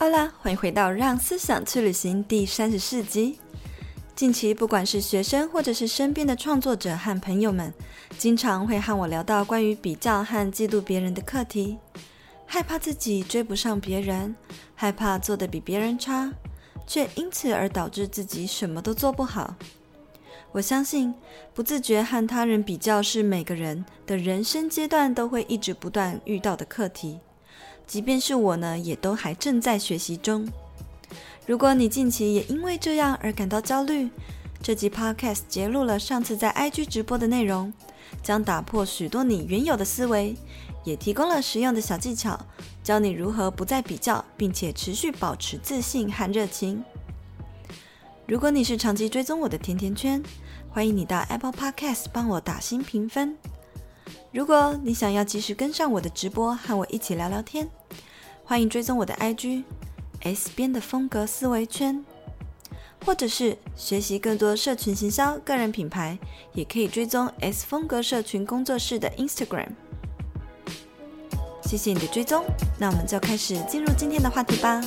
好啦，欢迎回到《让思想去旅行》第三十四集。近期，不管是学生或者是身边的创作者和朋友们，经常会和我聊到关于比较和嫉妒别人的课题，害怕自己追不上别人，害怕做得比别人差，却因此而导致自己什么都做不好。我相信，不自觉和他人比较是每个人的人生阶段都会一直不断遇到的课题。即便是我呢，也都还正在学习中。如果你近期也因为这样而感到焦虑，这集 Podcast 揭露了上次在 IG 直播的内容，将打破许多你原有的思维，也提供了实用的小技巧，教你如何不再比较，并且持续保持自信和热情。如果你是长期追踪我的甜甜圈，欢迎你到 Apple Podcast 帮我打新评分。如果你想要及时跟上我的直播，和我一起聊聊天，欢迎追踪我的 IG S 边的风格思维圈，或者是学习更多社群行销、个人品牌，也可以追踪 S 风格社群工作室的 Instagram。谢谢你的追踪，那我们就开始进入今天的话题吧。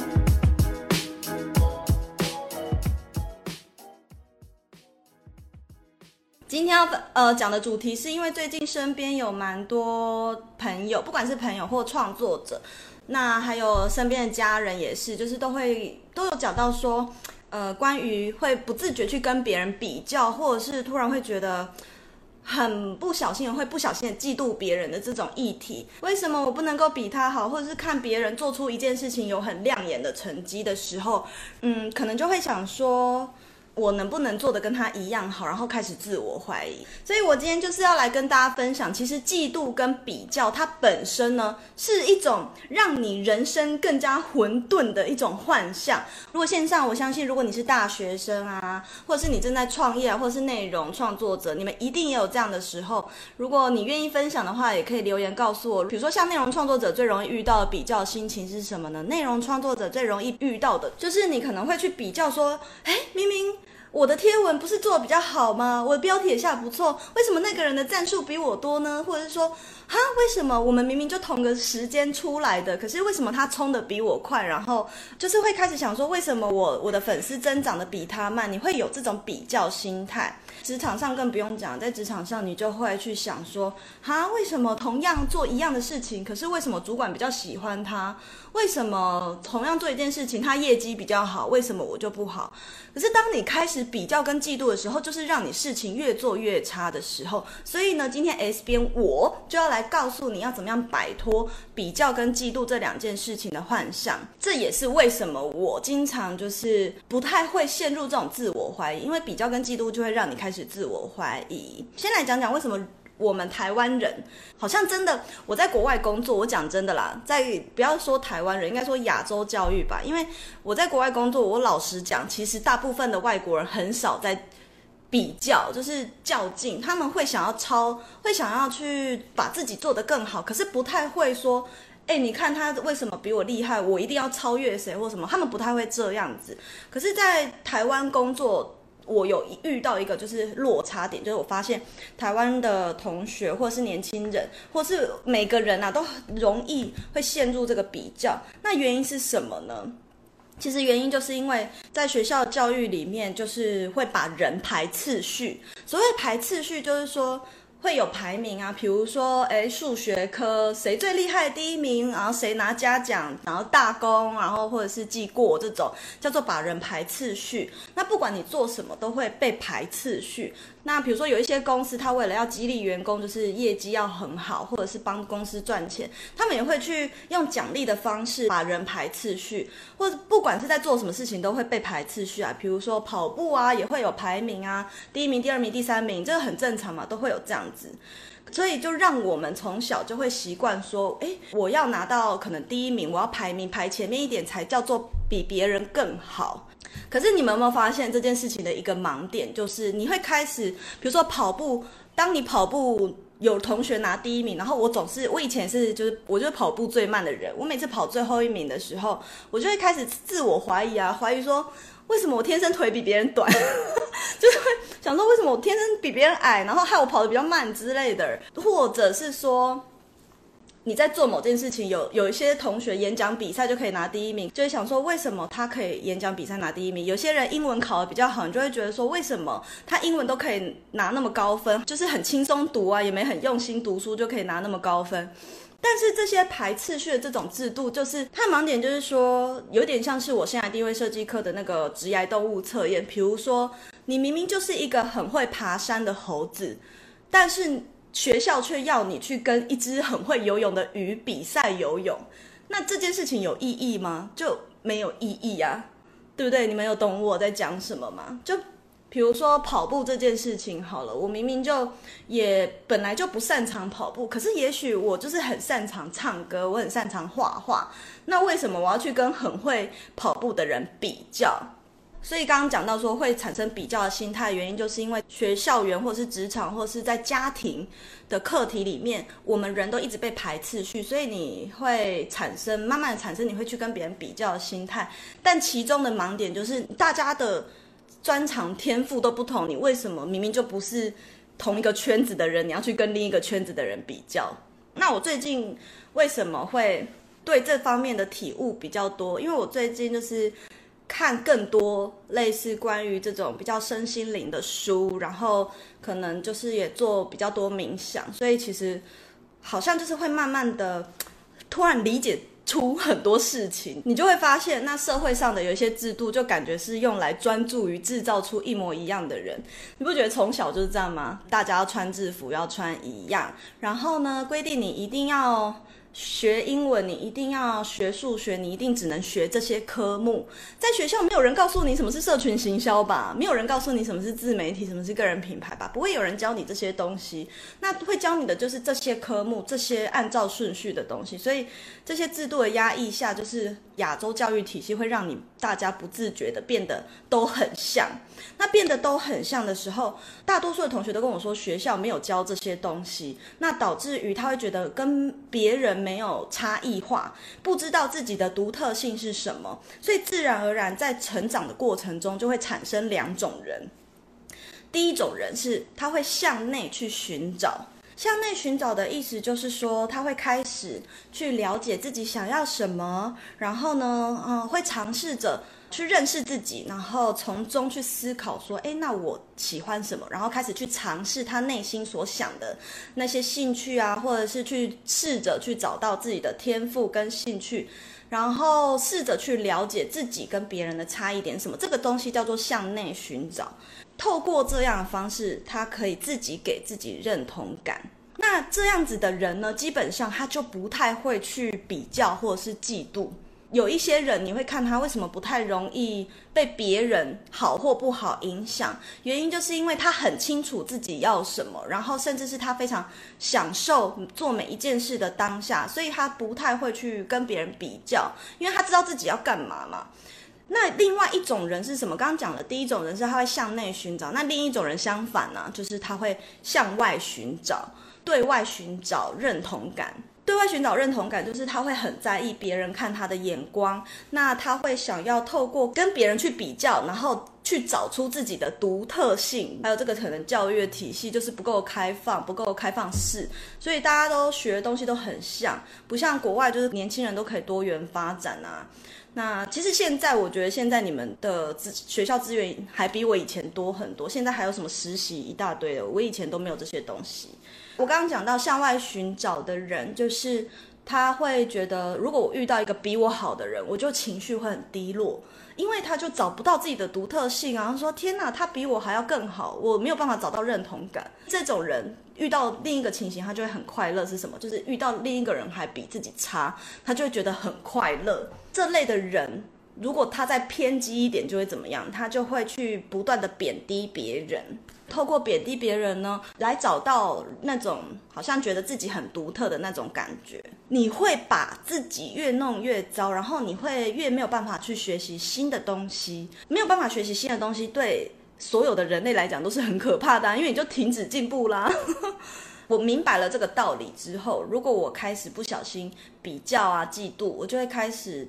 今天要呃讲的主题是因为最近身边有蛮多朋友，不管是朋友或创作者，那还有身边的家人也是，就是都会都有讲到说，呃，关于会不自觉去跟别人比较，或者是突然会觉得很不小心会不小心的嫉妒别人的这种议题。为什么我不能够比他好，或者是看别人做出一件事情有很亮眼的成绩的时候，嗯，可能就会想说。我能不能做得跟他一样好，然后开始自我怀疑。所以我今天就是要来跟大家分享，其实嫉妒跟比较，它本身呢是一种让你人生更加混沌的一种幻象。如果线上，我相信如果你是大学生啊，或者是你正在创业，或者是内容创作者，你们一定也有这样的时候。如果你愿意分享的话，也可以留言告诉我。比如说像内容创作者最容易遇到的比较心情是什么呢？内容创作者最容易遇到的就是你可能会去比较说，哎，明明。我的贴文不是做的比较好吗？我的标题也下不错，为什么那个人的赞数比我多呢？或者是说，哈，为什么我们明明就同个时间出来的，可是为什么他冲的比我快？然后就是会开始想说，为什么我我的粉丝增长的比他慢？你会有这种比较心态。职场上更不用讲，在职场上你就会去想说，哈，为什么同样做一样的事情，可是为什么主管比较喜欢他？为什么同样做一件事情，他业绩比较好，为什么我就不好？可是当你开始比较跟嫉妒的时候，就是让你事情越做越差的时候。所以呢，今天 S 边我就要来告诉你要怎么样摆脱比较跟嫉妒这两件事情的幻象。这也是为什么我经常就是不太会陷入这种自我怀疑，因为比较跟嫉妒就会让你开始自我怀疑。先来讲讲为什么。我们台湾人好像真的，我在国外工作，我讲真的啦，在不要说台湾人，应该说亚洲教育吧，因为我在国外工作，我老实讲，其实大部分的外国人很少在比较，就是较劲，他们会想要超，会想要去把自己做得更好，可是不太会说，哎，你看他为什么比我厉害，我一定要超越谁或什么，他们不太会这样子。可是，在台湾工作。我有遇到一个就是落差点，就是我发现台湾的同学或是年轻人，或是每个人啊，都容易会陷入这个比较。那原因是什么呢？其实原因就是因为在学校教育里面，就是会把人排次序。所谓排次序，就是说。会有排名啊，比如说，诶，数学科谁最厉害第一名，然后谁拿嘉奖，然后大功，然后或者是记过这种，叫做把人排次序。那不管你做什么，都会被排次序。那比如说有一些公司，他为了要激励员工，就是业绩要很好，或者是帮公司赚钱，他们也会去用奖励的方式把人排次序，或者不管是在做什么事情，都会被排次序啊。比如说跑步啊，也会有排名啊，第一名、第二名、第三名，这个很正常嘛，都会有这样子。所以就让我们从小就会习惯说，诶，我要拿到可能第一名，我要排名排前面一点，才叫做比别人更好。可是你们有没有发现这件事情的一个盲点，就是你会开始，比如说跑步，当你跑步有同学拿第一名，然后我总是，我以前是就是我就是跑步最慢的人，我每次跑最后一名的时候，我就会开始自我怀疑啊，怀疑说为什么我天生腿比别人短，就是会想说为什么我天生比别人矮，然后害我跑得比较慢之类的，或者是说。你在做某件事情，有有一些同学演讲比赛就可以拿第一名，就会想说为什么他可以演讲比赛拿第一名？有些人英文考得比较好，你就会觉得说为什么他英文都可以拿那么高分？就是很轻松读啊，也没很用心读书就可以拿那么高分。但是这些排次序的这种制度，就是它的盲点，就是说有点像是我现在定位设计课的那个职涯动物测验。比如说，你明明就是一个很会爬山的猴子，但是学校却要你去跟一只很会游泳的鱼比赛游泳，那这件事情有意义吗？就没有意义啊，对不对？你们有懂我在讲什么吗？就。比如说跑步这件事情好了，我明明就也本来就不擅长跑步，可是也许我就是很擅长唱歌，我很擅长画画，那为什么我要去跟很会跑步的人比较？所以刚刚讲到说会产生比较的心态，原因就是因为学校园或是职场或是在家庭的课题里面，我们人都一直被排次序，所以你会产生慢慢的产生你会去跟别人比较的心态，但其中的盲点就是大家的。专长天赋都不同，你为什么明明就不是同一个圈子的人，你要去跟另一个圈子的人比较？那我最近为什么会对这方面的体悟比较多？因为我最近就是看更多类似关于这种比较身心灵的书，然后可能就是也做比较多冥想，所以其实好像就是会慢慢的突然理解。出很多事情，你就会发现，那社会上的有一些制度，就感觉是用来专注于制造出一模一样的人。你不觉得从小就是这样吗？大家要穿制服，要穿一样，然后呢，规定你一定要。学英文，你一定要学数学，你一定只能学这些科目。在学校没有人告诉你什么是社群行销吧？没有人告诉你什么是自媒体，什么是个人品牌吧？不会有人教你这些东西。那会教你的就是这些科目，这些按照顺序的东西。所以这些制度的压抑下，就是亚洲教育体系会让你大家不自觉的变得都很像。那变得都很像的时候，大多数的同学都跟我说学校没有教这些东西，那导致于他会觉得跟别人。没有差异化，不知道自己的独特性是什么，所以自然而然在成长的过程中就会产生两种人。第一种人是他会向内去寻找，向内寻找的意思就是说他会开始去了解自己想要什么，然后呢，嗯，会尝试着。去认识自己，然后从中去思考说，诶，那我喜欢什么？然后开始去尝试他内心所想的那些兴趣啊，或者是去试着去找到自己的天赋跟兴趣，然后试着去了解自己跟别人的差异点什么。这个东西叫做向内寻找。透过这样的方式，他可以自己给自己认同感。那这样子的人呢，基本上他就不太会去比较或者是嫉妒。有一些人，你会看他为什么不太容易被别人好或不好影响，原因就是因为他很清楚自己要什么，然后甚至是他非常享受做每一件事的当下，所以他不太会去跟别人比较，因为他知道自己要干嘛嘛。那另外一种人是什么？刚刚讲的第一种人是他会向内寻找，那另一种人相反呢，就是他会向外寻找，对外寻找认同感。对外寻找认同感，就是他会很在意别人看他的眼光，那他会想要透过跟别人去比较，然后去找出自己的独特性。还有这个可能教育的体系就是不够开放，不够开放式，所以大家都学的东西都很像，不像国外就是年轻人都可以多元发展啊。那其实现在我觉得现在你们的资学校资源还比我以前多很多，现在还有什么实习一大堆的，我以前都没有这些东西。我刚刚讲到向外寻找的人，就是他会觉得，如果我遇到一个比我好的人，我就情绪会很低落，因为他就找不到自己的独特性啊。然后说天哪，他比我还要更好，我没有办法找到认同感。这种人遇到另一个情形，他就会很快乐。是什么？就是遇到另一个人还比自己差，他就会觉得很快乐。这类的人，如果他再偏激一点，就会怎么样？他就会去不断的贬低别人。透过贬低别人呢，来找到那种好像觉得自己很独特的那种感觉。你会把自己越弄越糟，然后你会越没有办法去学习新的东西。没有办法学习新的东西，对所有的人类来讲都是很可怕的，因为你就停止进步啦。我明白了这个道理之后，如果我开始不小心比较啊、嫉妒，我就会开始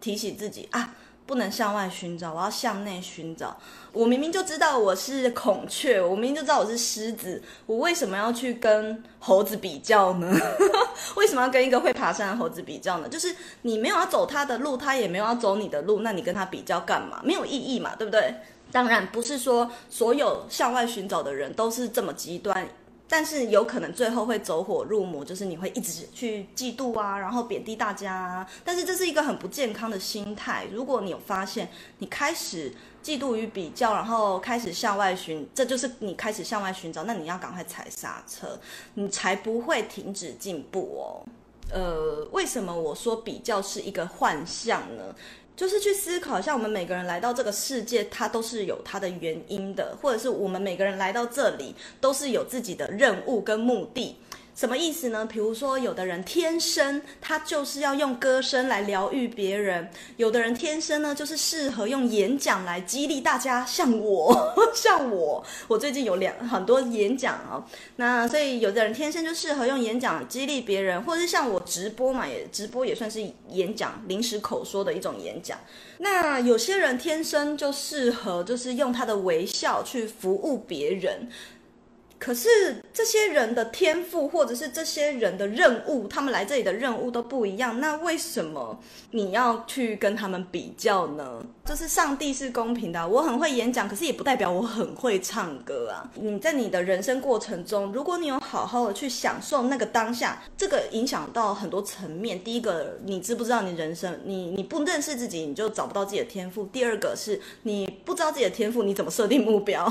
提醒自己啊。不能向外寻找，我要向内寻找。我明明就知道我是孔雀，我明明就知道我是狮子，我为什么要去跟猴子比较呢？为什么要跟一个会爬山的猴子比较呢？就是你没有要走他的路，他也没有要走你的路，那你跟他比较干嘛？没有意义嘛，对不对？当然不是说所有向外寻找的人都是这么极端。但是有可能最后会走火入魔，就是你会一直去嫉妒啊，然后贬低大家啊。但是这是一个很不健康的心态。如果你有发现你开始嫉妒与比较，然后开始向外寻，这就是你开始向外寻找，那你要赶快踩刹车，你才不会停止进步哦。呃，为什么我说比较是一个幻象呢？就是去思考，一下我们每个人来到这个世界，它都是有它的原因的，或者是我们每个人来到这里，都是有自己的任务跟目的。什么意思呢？比如说，有的人天生他就是要用歌声来疗愈别人，有的人天生呢就是适合用演讲来激励大家。像我，像我，我最近有两很多演讲哦。那所以有的人天生就适合用演讲激励别人，或者是像我直播嘛，也直播也算是演讲，临时口说的一种演讲。那有些人天生就适合就是用他的微笑去服务别人。可是这些人的天赋，或者是这些人的任务，他们来这里的任务都不一样。那为什么你要去跟他们比较呢？就是上帝是公平的。我很会演讲，可是也不代表我很会唱歌啊。你在你的人生过程中，如果你有好好的去享受那个当下，这个影响到很多层面。第一个，你知不知道你人生，你你不认识自己，你就找不到自己的天赋。第二个是你不知道自己的天赋，你怎么设定目标？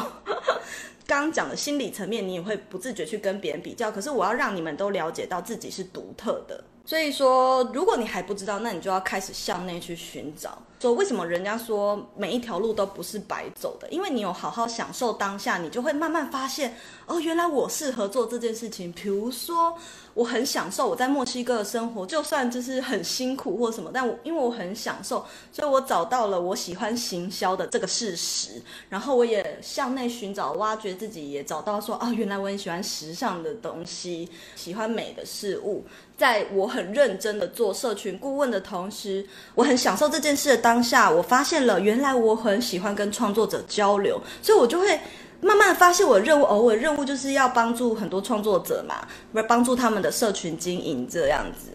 刚讲的心理层面，你也会不自觉去跟别人比较。可是我要让你们都了解到自己是独特的。所以说，如果你还不知道，那你就要开始向内去寻找。说为什么人家说每一条路都不是白走的？因为你有好好享受当下，你就会慢慢发现，哦，原来我适合做这件事情。比如说，我很享受我在墨西哥的生活，就算就是很辛苦或什么，但我因为我很享受，所以我找到了我喜欢行销的这个事实。然后我也向内寻找，挖掘自己，也找到说，啊，原来我很喜欢时尚的东西，喜欢美的事物。在我很认真的做社群顾问的同时，我很享受这件事的当下，我发现了原来我很喜欢跟创作者交流，所以我就会慢慢发现我任务，偶尔任务就是要帮助很多创作者嘛，不是帮助他们的社群经营这样子。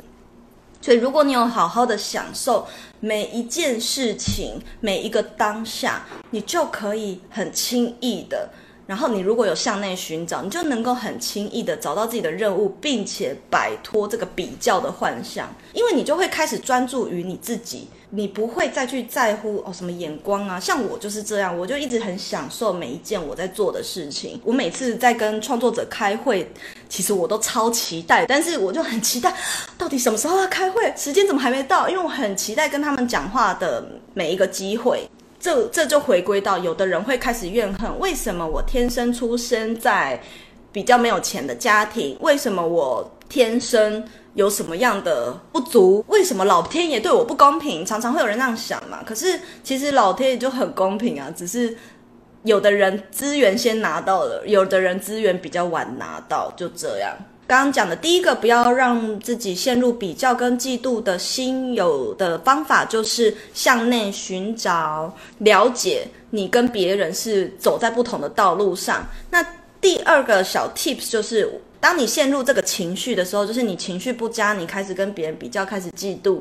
所以如果你有好好的享受每一件事情，每一个当下，你就可以很轻易的。然后你如果有向内寻找，你就能够很轻易的找到自己的任务，并且摆脱这个比较的幻象，因为你就会开始专注于你自己，你不会再去在乎哦什么眼光啊。像我就是这样，我就一直很享受每一件我在做的事情。我每次在跟创作者开会，其实我都超期待，但是我就很期待，到底什么时候要开会？时间怎么还没到？因为我很期待跟他们讲话的每一个机会。这这就回归到，有的人会开始怨恨，为什么我天生出生在比较没有钱的家庭？为什么我天生有什么样的不足？为什么老天爷对我不公平？常常会有人那样想嘛。可是其实老天爷就很公平啊，只是有的人资源先拿到了，有的人资源比较晚拿到，就这样。刚刚讲的第一个，不要让自己陷入比较跟嫉妒的心，有的方法就是向内寻找，了解你跟别人是走在不同的道路上。那第二个小 tips 就是，当你陷入这个情绪的时候，就是你情绪不佳，你开始跟别人比较，开始嫉妒，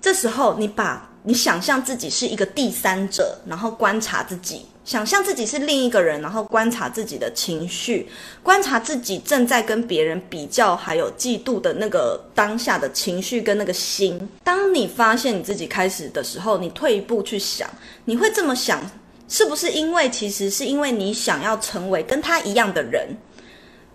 这时候你把你想象自己是一个第三者，然后观察自己。想象自己是另一个人，然后观察自己的情绪，观察自己正在跟别人比较，还有嫉妒的那个当下的情绪跟那个心。当你发现你自己开始的时候，你退一步去想，你会这么想，是不是因为其实是因为你想要成为跟他一样的人？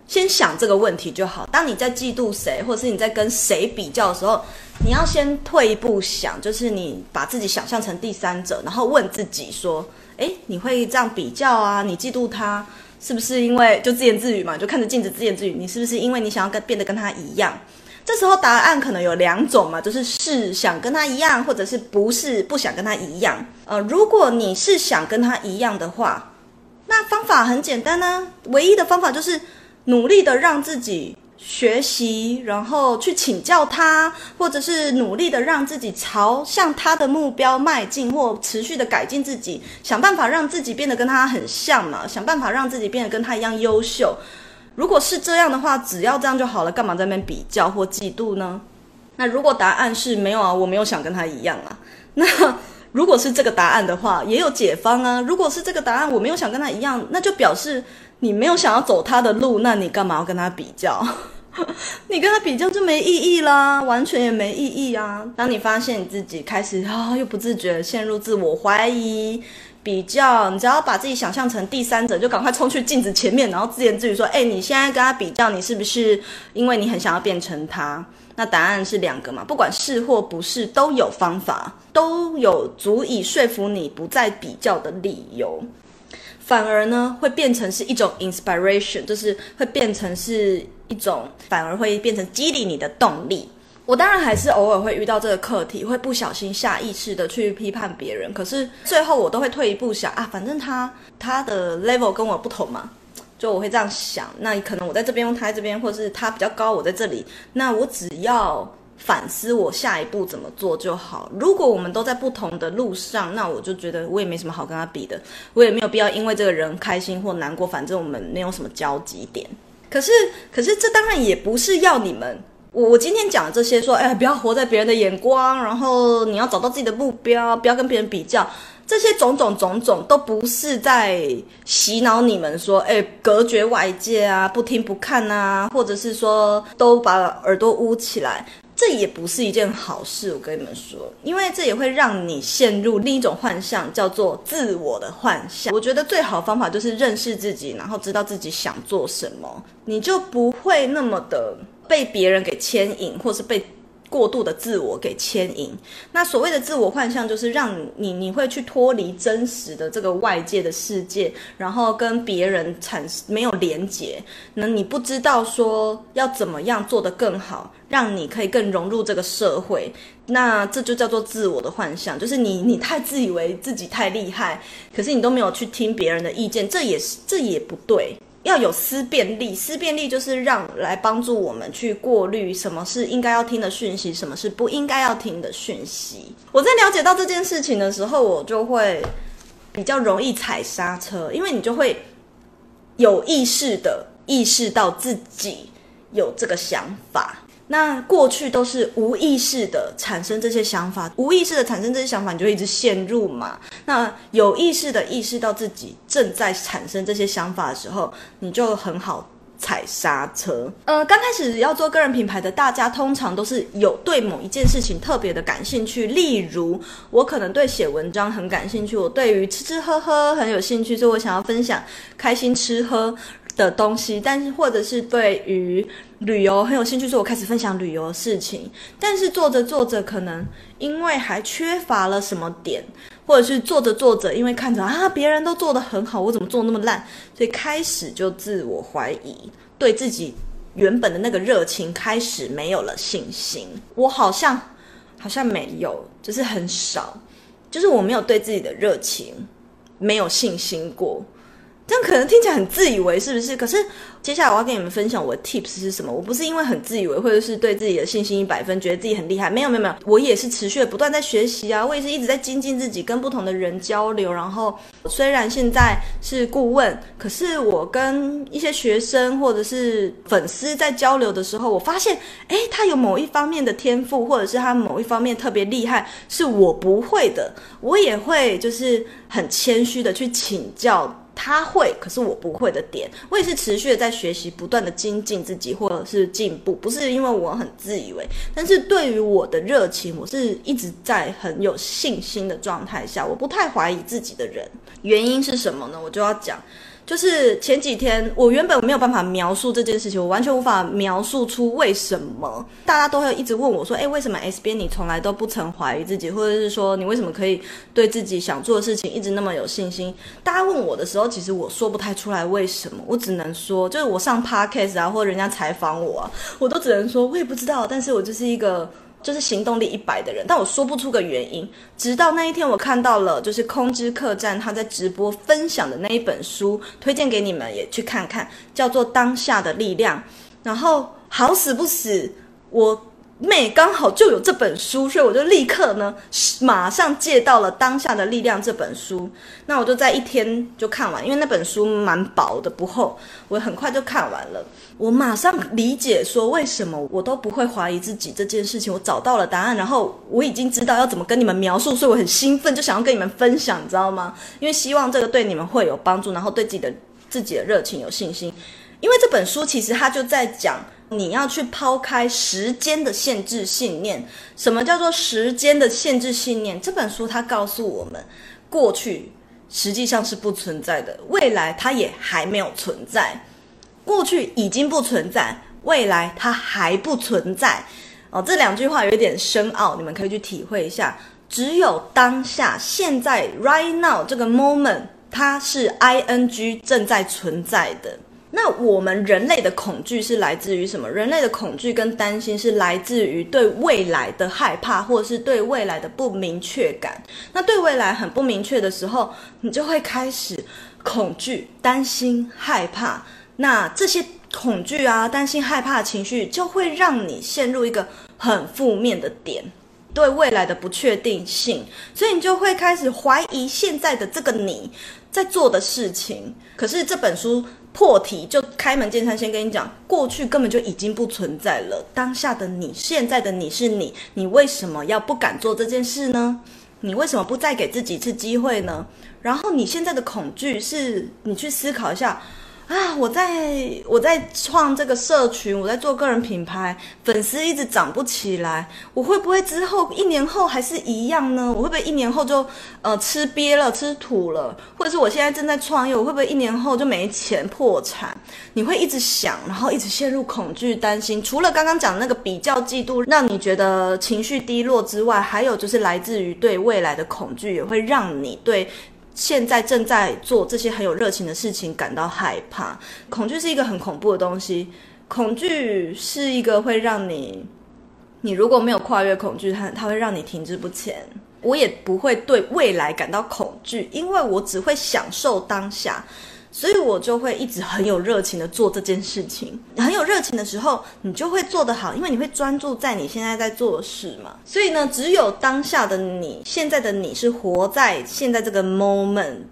先想这个问题就好。当你在嫉妒谁，或者是你在跟谁比较的时候，你要先退一步想，就是你把自己想象成第三者，然后问自己说。诶，你会这样比较啊？你嫉妒他，是不是因为就自言自语嘛？就看着镜子自言自语，你是不是因为你想要跟变得跟他一样？这时候答案可能有两种嘛，就是是想跟他一样，或者是不是不想跟他一样。呃，如果你是想跟他一样的话，那方法很简单呢，唯一的方法就是努力的让自己学习，然后去请教他，或者是努力的让自己朝向他的目标迈进，或持续的改进自己，想办法让自己变得跟他很像嘛，想办法让自己变得跟他一样优秀。如果是这样的话，只要这样就好了，干嘛在那边比较或嫉妒呢？那如果答案是没有啊，我没有想跟他一样啊，那如果是这个答案的话，也有解方啊。如果是这个答案，我没有想跟他一样，那就表示你没有想要走他的路，那你干嘛要跟他比较？你跟他比较就没意义啦，完全也没意义啊！当你发现你自己开始啊、又不自觉陷入自我怀疑、比较，你只要把自己想象成第三者，就赶快冲去镜子前面，然后自言自语说：“哎，你现在跟他比较，你是不是因为你很想要变成他？”那答案是两个嘛，不管是或不是，都有方法，都有足以说服你不再比较的理由。反而呢，会变成是一种 inspiration，就是会变成是一种，反而会变成激励你的动力。我当然还是偶尔会遇到这个课题，会不小心下意识的去批判别人，可是最后我都会退一步想啊，反正他他的 level 跟我不同嘛，就我会这样想。那可能我在这边用他在这边，或是他比较高，我在这里，那我只要。反思我下一步怎么做就好。如果我们都在不同的路上，那我就觉得我也没什么好跟他比的，我也没有必要因为这个人开心或难过，反正我们没有什么交集点。可是，可是这当然也不是要你们，我我今天讲的这些说，哎，不要活在别人的眼光，然后你要找到自己的目标，不要跟别人比较，这些种种种种都不是在洗脑你们说，哎，隔绝外界啊，不听不看啊，或者是说都把耳朵捂起来。这也不是一件好事，我跟你们说，因为这也会让你陷入另一种幻象，叫做自我的幻象。我觉得最好的方法就是认识自己，然后知道自己想做什么，你就不会那么的被别人给牵引，或是被。过度的自我给牵引，那所谓的自我幻象，就是让你你会去脱离真实的这个外界的世界，然后跟别人产生没有连结，那你不知道说要怎么样做得更好，让你可以更融入这个社会，那这就叫做自我的幻象，就是你你太自以为自己太厉害，可是你都没有去听别人的意见，这也是这也不对。要有思辨力，思辨力就是让来帮助我们去过滤什么是应该要听的讯息，什么是不应该要听的讯息。我在了解到这件事情的时候，我就会比较容易踩刹车，因为你就会有意识的意识到自己有这个想法。那过去都是无意识的产生这些想法，无意识的产生这些想法，你就一直陷入嘛。那有意识的意识到自己正在产生这些想法的时候，你就很好踩刹车。呃，刚开始要做个人品牌的大家，通常都是有对某一件事情特别的感兴趣，例如我可能对写文章很感兴趣，我对于吃吃喝喝很有兴趣，所以我想要分享开心吃喝的东西，但是或者是对于旅游很有兴趣，所以我开始分享旅游的事情。但是做着做着，可能因为还缺乏了什么点，或者是做着做着，因为看着啊别人都做得很好，我怎么做那么烂，所以开始就自我怀疑，对自己原本的那个热情开始没有了信心。我好像好像没有，就是很少，就是我没有对自己的热情没有信心过。这样可能听起来很自以为，是不是？可是接下来我要跟你们分享我的 tips 是什么。我不是因为很自以为，或者是对自己的信心一百分，觉得自己很厉害。没有，没有，没有。我也是持续的不断在学习啊，我也是一直在精进自己，跟不同的人交流。然后虽然现在是顾问，可是我跟一些学生或者是粉丝在交流的时候，我发现，诶，他有某一方面的天赋，或者是他某一方面特别厉害，是我不会的，我也会就是很谦虚的去请教。他会，可是我不会的点，我也是持续的在学习，不断的精进自己，或者是进步，不是因为我很自以为，但是对于我的热情，我是一直在很有信心的状态下，我不太怀疑自己的人，原因是什么呢？我就要讲。就是前几天，我原本没有办法描述这件事情，我完全无法描述出为什么大家都会一直问我说：“诶，为什么 S 编你从来都不曾怀疑自己，或者是说你为什么可以对自己想做的事情一直那么有信心？”大家问我的时候，其实我说不太出来为什么，我只能说，就是我上 Podcast 啊，或者人家采访我啊，我都只能说，我也不知道，但是我就是一个。就是行动力一百的人，但我说不出个原因。直到那一天，我看到了，就是空之客栈他在直播分享的那一本书，推荐给你们也去看看，叫做《当下的力量》。然后好死不死，我妹刚好就有这本书，所以我就立刻呢，马上借到了《当下的力量》这本书。那我就在一天就看完，因为那本书蛮薄的，不厚，我很快就看完了。我马上理解说，为什么我都不会怀疑自己这件事情，我找到了答案，然后我已经知道要怎么跟你们描述，所以我很兴奋，就想要跟你们分享，你知道吗？因为希望这个对你们会有帮助，然后对自己的自己的热情有信心。因为这本书其实它就在讲，你要去抛开时间的限制信念。什么叫做时间的限制信念？这本书它告诉我们，过去实际上是不存在的，未来它也还没有存在。过去已经不存在，未来它还不存在。哦，这两句话有点深奥，你们可以去体会一下。只有当下，现在，right now 这个 moment，它是 ing 正在存在的。那我们人类的恐惧是来自于什么？人类的恐惧跟担心是来自于对未来的害怕，或者是对未来的不明确感。那对未来很不明确的时候，你就会开始恐惧、担心、害怕。那这些恐惧啊、担心、害怕的情绪，就会让你陷入一个很负面的点，对未来的不确定性，所以你就会开始怀疑现在的这个你在做的事情。可是这本书破题就开门见山，先跟你讲，过去根本就已经不存在了，当下的你，现在的你是你，你为什么要不敢做这件事呢？你为什么不再给自己一次机会呢？然后你现在的恐惧是，你去思考一下。啊！我在我在创这个社群，我在做个人品牌，粉丝一直涨不起来，我会不会之后一年后还是一样呢？我会不会一年后就呃吃瘪了，吃土了？或者是我现在正在创业，我会不会一年后就没钱破产？你会一直想，然后一直陷入恐惧、担心。除了刚刚讲的那个比较、嫉妒，让你觉得情绪低落之外，还有就是来自于对未来的恐惧，也会让你对。现在正在做这些很有热情的事情，感到害怕。恐惧是一个很恐怖的东西，恐惧是一个会让你，你如果没有跨越恐惧，它它会让你停滞不前。我也不会对未来感到恐惧，因为我只会享受当下。所以我就会一直很有热情的做这件事情。很有热情的时候，你就会做得好，因为你会专注在你现在在做的事嘛。所以呢，只有当下的你，现在的你是活在现在这个 moment。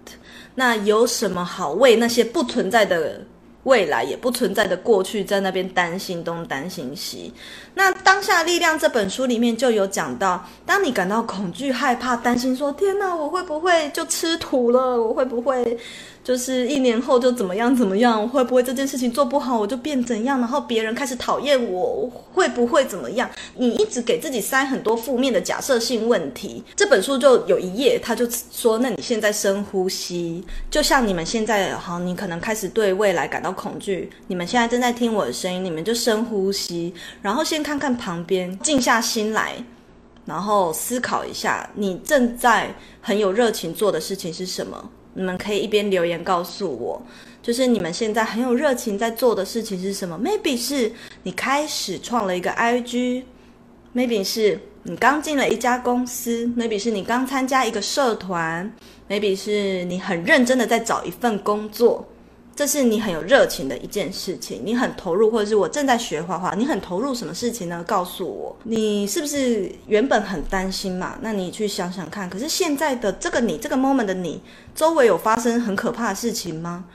那有什么好为那些不存在的未来，也不存在的过去，在那边担心东担心西？那《当下力量》这本书里面就有讲到，当你感到恐惧、害怕、担心，说“天哪，我会不会就吃土了？我会不会？”就是一年后就怎么样怎么样，会不会这件事情做不好我就变怎样？然后别人开始讨厌我，会不会怎么样？你一直给自己塞很多负面的假设性问题。这本书就有一页，他就说：那你现在深呼吸，就像你们现在好，你可能开始对未来感到恐惧。你们现在正在听我的声音，你们就深呼吸，然后先看看旁边，静下心来，然后思考一下，你正在很有热情做的事情是什么？你们可以一边留言告诉我，就是你们现在很有热情在做的事情是什么？Maybe 是你开始创了一个 IG，Maybe 是你刚进了一家公司，Maybe 是你刚参加一个社团，Maybe 是你很认真的在找一份工作。这是你很有热情的一件事情，你很投入，或者是我正在学画画，你很投入什么事情呢？告诉我，你是不是原本很担心嘛？那你去想想看，可是现在的这个你，这个 moment 的你，周围有发生很可怕的事情吗？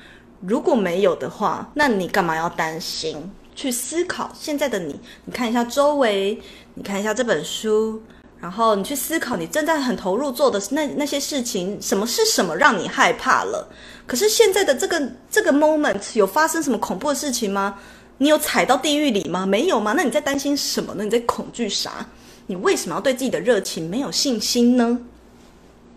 如果没有的话，那你干嘛要担心？去思考现在的你，你看一下周围，你看一下这本书。然后你去思考，你正在很投入做的那那些事情，什么是什么让你害怕了？可是现在的这个这个 moment 有发生什么恐怖的事情吗？你有踩到地狱里吗？没有吗？那你在担心什么呢？你在恐惧啥？你为什么要对自己的热情没有信心呢？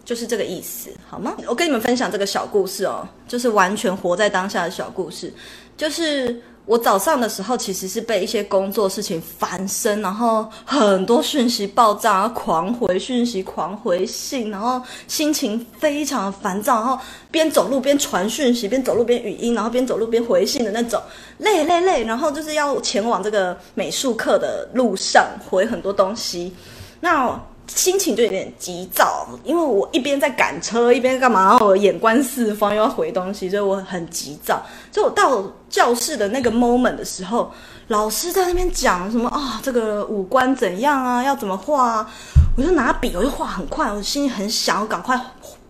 就是这个意思，好吗？我跟你们分享这个小故事哦，就是完全活在当下的小故事，就是。我早上的时候其实是被一些工作事情烦身，然后很多讯息爆炸，然后狂回讯息、狂回信，然后心情非常烦躁，然后边走路边传讯息，边走路边语音，然后边走路边回信的那种，累累累。然后就是要前往这个美术课的路上回很多东西。那心情就有点急躁，因为我一边在赶车，一边干嘛，然后我眼观四方，又要回东西，所以我很急躁。所以我到教室的那个 moment 的时候，老师在那边讲什么啊、这个五官怎样啊，要怎么画啊？我就拿笔，我就画很快，我心里很想要赶快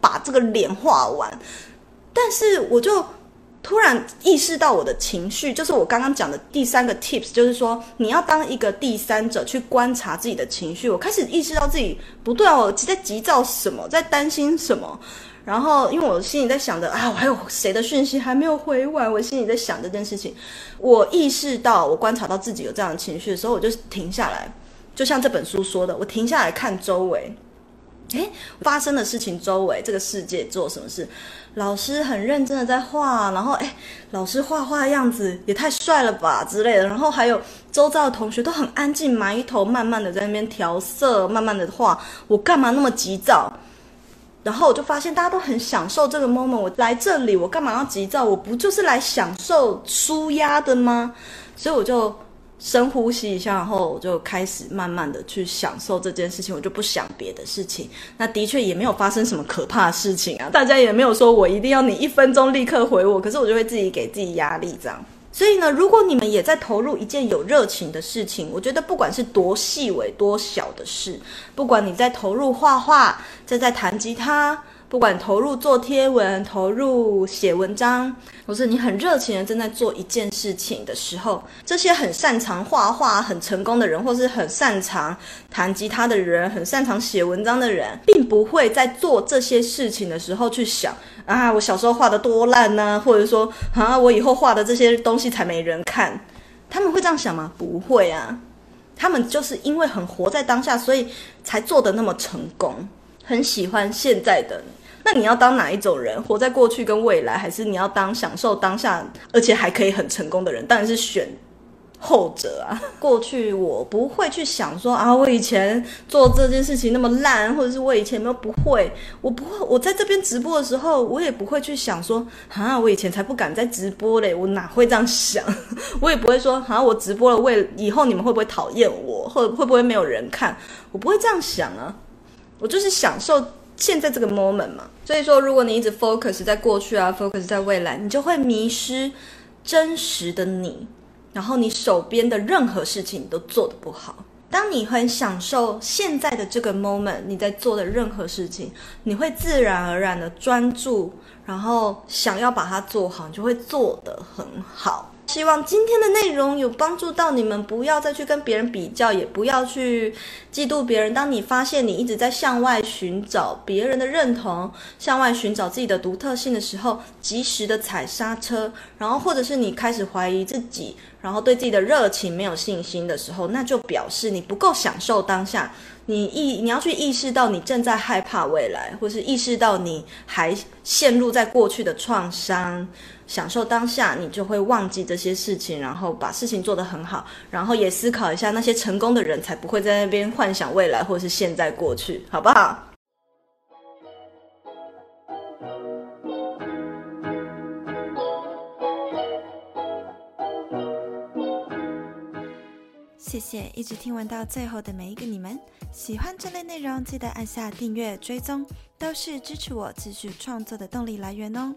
把这个脸画完，但是我就。突然意识到我的情绪，就是我刚刚讲的第三个 tips，就是说你要当一个第三者去观察自己的情绪。我开始意识到自己不对啊，我在急躁什么，在担心什么。然后因为我心里在想着啊，我还有谁的讯息还没有回完，我心里在想这件事情。我意识到我观察到自己有这样的情绪的时候，我就停下来，就像这本书说的，我停下来看周围。诶，发生的事情，周围这个世界做什么事？老师很认真的在画，然后诶，老师画画的样子也太帅了吧之类的。然后还有周遭的同学都很安静，埋头慢慢的在那边调色，慢慢的画。我干嘛那么急躁？然后我就发现大家都很享受这个 moment。我来这里，我干嘛要急躁？我不就是来享受舒压的吗？所以我就。深呼吸一下，然后我就开始慢慢的去享受这件事情，我就不想别的事情。那的确也没有发生什么可怕的事情啊，大家也没有说我一定要你一分钟立刻回我，可是我就会自己给自己压力这样。所以呢，如果你们也在投入一件有热情的事情，我觉得不管是多细微多小的事，不管你在投入画画，正在弹吉他。不管投入做贴文、投入写文章，或是你很热情的正在做一件事情的时候，这些很擅长画画、很成功的人，或是很擅长弹吉他的人、很擅长写文章的人，并不会在做这些事情的时候去想啊，我小时候画的多烂呢，或者说啊，我以后画的这些东西才没人看。他们会这样想吗？不会啊，他们就是因为很活在当下，所以才做的那么成功，很喜欢现在的。那你要当哪一种人？活在过去跟未来，还是你要当享受当下，而且还可以很成功的人？当然是选后者啊。过去我不会去想说啊，我以前做这件事情那么烂，或者是我以前没有不会，我不会。我在这边直播的时候，我也不会去想说啊，我以前才不敢在直播嘞，我哪会这样想？我也不会说啊，我直播了，为以后你们会不会讨厌我，或会不会没有人看？我不会这样想啊，我就是享受。现在这个 moment 嘛，所以说，如果你一直 focus 在过去啊，focus 在未来，你就会迷失真实的你，然后你手边的任何事情你都做得不好。当你很享受现在的这个 moment，你在做的任何事情，你会自然而然的专注，然后想要把它做好，你就会做得很好。希望今天的内容有帮助到你们，不要再去跟别人比较，也不要去嫉妒别人。当你发现你一直在向外寻找别人的认同，向外寻找自己的独特性的时候，及时的踩刹车。然后，或者是你开始怀疑自己，然后对自己的热情没有信心的时候，那就表示你不够享受当下。你意你要去意识到你正在害怕未来，或是意识到你还陷入在过去的创伤。享受当下，你就会忘记这些事情，然后把事情做得很好，然后也思考一下那些成功的人才不会在那边幻想未来或是现在过去，好不好？谢谢一直听完到最后的每一个你们，喜欢这类内容记得按下订阅追踪，都是支持我继续创作的动力来源哦。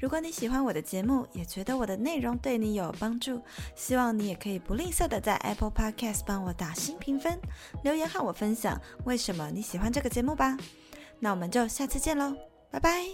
如果你喜欢我的节目，也觉得我的内容对你有帮助，希望你也可以不吝啬的在 Apple Podcast 帮我打新评分，留言和我分享为什么你喜欢这个节目吧。那我们就下次见喽，拜拜。